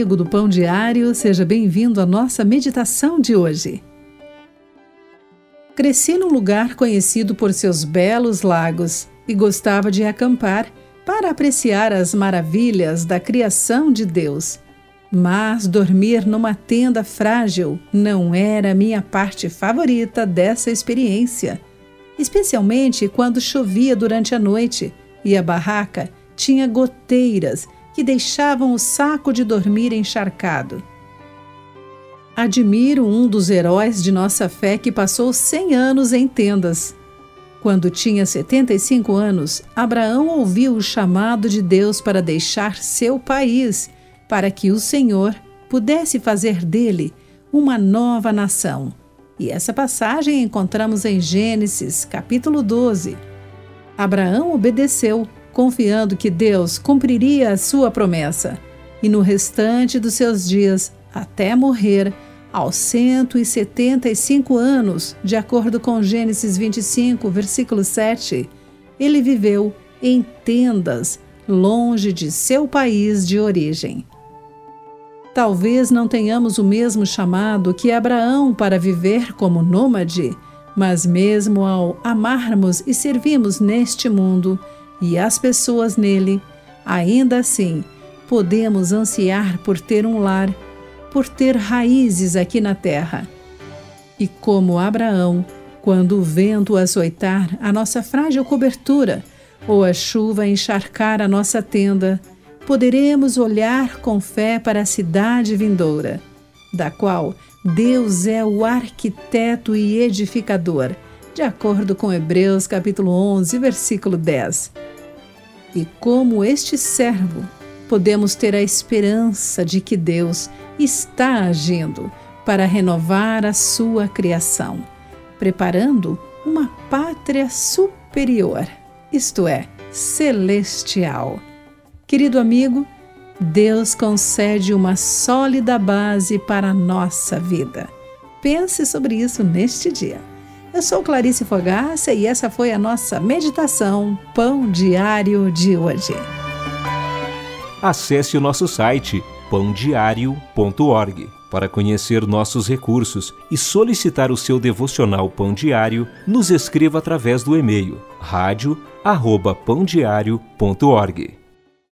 amigo do Pão Diário, seja bem-vindo à nossa meditação de hoje. Cresci num lugar conhecido por seus belos lagos e gostava de acampar para apreciar as maravilhas da criação de Deus. Mas dormir numa tenda frágil não era minha parte favorita dessa experiência, especialmente quando chovia durante a noite e a barraca tinha goteiras que deixavam o saco de dormir encharcado. Admiro um dos heróis de nossa fé que passou 100 anos em tendas. Quando tinha 75 anos, Abraão ouviu o chamado de Deus para deixar seu país, para que o Senhor pudesse fazer dele uma nova nação. E essa passagem encontramos em Gênesis, capítulo 12. Abraão obedeceu confiando que Deus cumpriria a sua promessa. E no restante dos seus dias, até morrer, aos 175 anos, de acordo com Gênesis 25, versículo 7, ele viveu em tendas, longe de seu país de origem. Talvez não tenhamos o mesmo chamado que Abraão para viver como nômade, mas mesmo ao amarmos e servirmos neste mundo, e as pessoas nele, ainda assim, podemos ansiar por ter um lar, por ter raízes aqui na terra. E como Abraão, quando o vento açoitar a nossa frágil cobertura ou a chuva encharcar a nossa tenda, poderemos olhar com fé para a cidade vindoura, da qual Deus é o arquiteto e edificador, de acordo com Hebreus capítulo 11, versículo 10. E como este servo, podemos ter a esperança de que Deus está agindo para renovar a sua criação, preparando uma pátria superior, isto é, celestial. Querido amigo, Deus concede uma sólida base para a nossa vida. Pense sobre isso neste dia. Eu sou Clarice Fogaça e essa foi a nossa meditação Pão Diário de hoje. Acesse o nosso site pãodiario.org para conhecer nossos recursos e solicitar o seu devocional Pão Diário, nos escreva através do e-mail rádio@pãodiario.org.